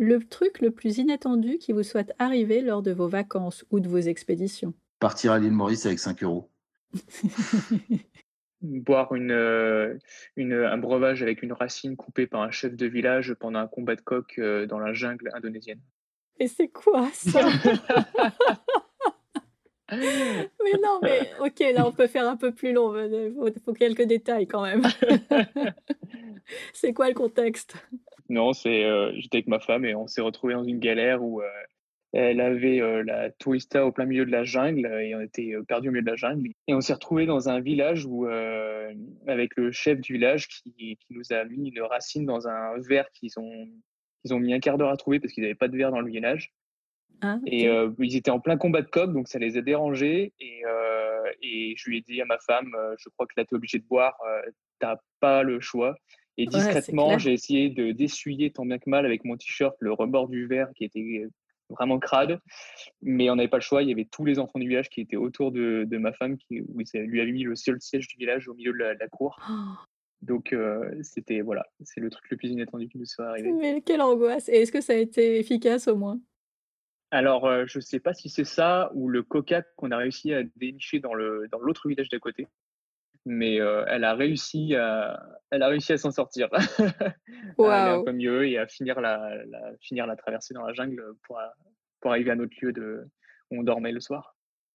Le truc le plus inattendu qui vous soit arrivé lors de vos vacances ou de vos expéditions? Partir à l'île Maurice avec 5 €. Boire une, heu, une, heu, un breuvage avec une racine coupée par un chef de village pendant un combat de coqs, heu, dans la jungle indonésienne. Et c'est quoi ça? Mais non, mais OK, là, on peut faire un peu plus long, il faut faut quelques détails quand même. C'est quoi le contexte? Non, c'est, heu, j'étais avec ma femme et on s'est retrouvés dans une galère où, heu, elle avait, heu, la tourista au plein milieu de la jungle et on était, heu, perdus au milieu de la jungle. Et on s'est retrouvés dans un village où, avec le chef du village qui qui nous a mis une racine dans un verre qu'ils ont qu'ils ont mis 1/4 d'heure à trouver parce qu'ils avaient pas de verre dans le village. Ah et ils étaient en plein combat de coqs, donc ça les a dérangés et et je lui ai dit à ma femme, «Je crois que là, tu es obligée de boire, heu, tu as pas le choix» et discrètement, j'ai essayé de d'essuyer tant bien que mal avec mon t-shirt le rebord du verre qui était vraiment crade, mais on n'avait pas le choix. Il y avait tous les enfants du village qui étaient autour de de ma femme qui où il lui avait mis le seul siège du village au milieu de la de la cour. Donc heu, c'était voilà, c'est le truc le plus inattendu qui nous soit arrivé. Mais quelle angoisse et est-ce que ça a été efficace au moins? Alors, heu, je sais pas si c'est ça ou le coca qu'on a réussi à dénicher dans le dans l'autre village d'à côté, mais heu, elle a réussi à elle a réussi à s'en sortir, à aller un peu mieux et à finir la la finir la traversée dans la jungle pour pour arriver à notre lieu de où on dormait le soir.